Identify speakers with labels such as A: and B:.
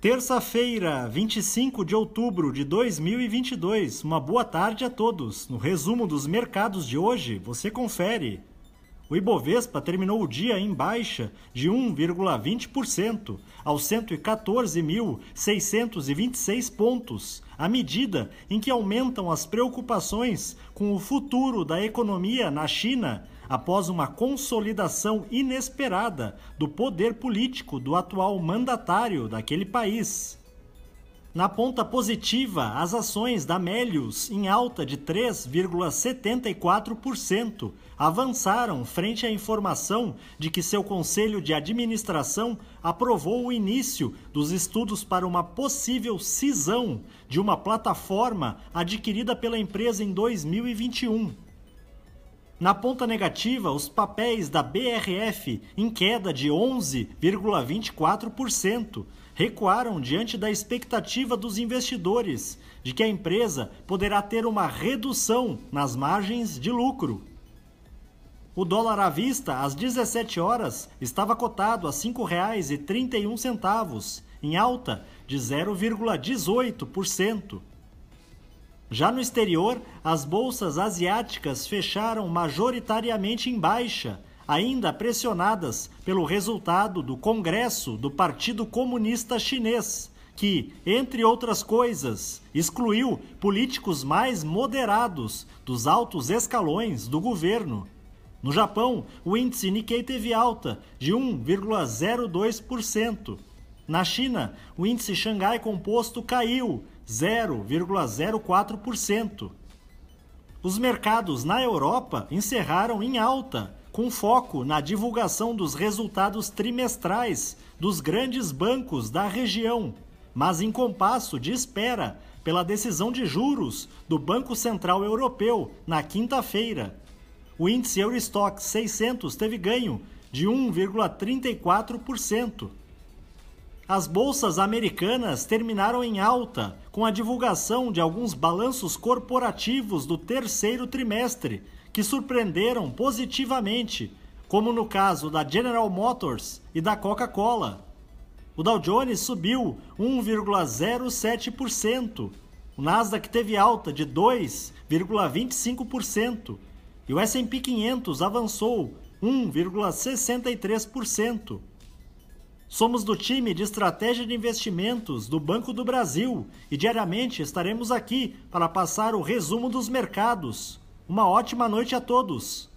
A: Terça-feira, 25 de outubro de 2022. Uma boa tarde a todos. No resumo dos mercados de hoje, você confere. O Ibovespa terminou o dia em baixa de 1,20% aos 114.626 pontos, à medida em que aumentam as preocupações com o futuro da economia na China após uma consolidação inesperada do poder político do atual mandatário daquele país. Na ponta positiva, as ações da Melius, em alta de 3,74%, avançaram frente à informação de que seu conselho de administração aprovou o início dos estudos para uma possível cisão de uma plataforma adquirida pela empresa em 2021. Na ponta negativa, os papéis da BRF, em queda de 11,24%, recuaram diante da expectativa dos investidores de que a empresa poderá ter uma redução nas margens de lucro. O dólar à vista, às 17 horas, estava cotado a R$ 5,31, em alta de 0,18%. Já no exterior, as bolsas asiáticas fecharam majoritariamente em baixa, ainda pressionadas pelo resultado do Congresso do Partido Comunista Chinês, que, entre outras coisas, excluiu políticos mais moderados dos altos escalões do governo. No Japão, o índice Nikkei teve alta de 1,02%. Na China, o índice Xangai Composto caiu 0,04%. Os mercados na Europa encerraram em alta, com foco na divulgação dos resultados trimestrais dos grandes bancos da região, mas em compasso de espera pela decisão de juros do Banco Central Europeu na quinta-feira. O índice Eurostock 600 teve ganho de 1,34%. As bolsas americanas terminaram em alta com a divulgação de alguns balanços corporativos do terceiro trimestre, que surpreenderam positivamente, como no caso da General Motors e da Coca-Cola. O Dow Jones subiu 1,07%, o Nasdaq teve alta de 2,25% e o S&P 500 avançou 1,63%. Somos do time de estratégia de investimentos do Banco do Brasil e diariamente estaremos aqui para passar o resumo dos mercados. Uma ótima noite a todos!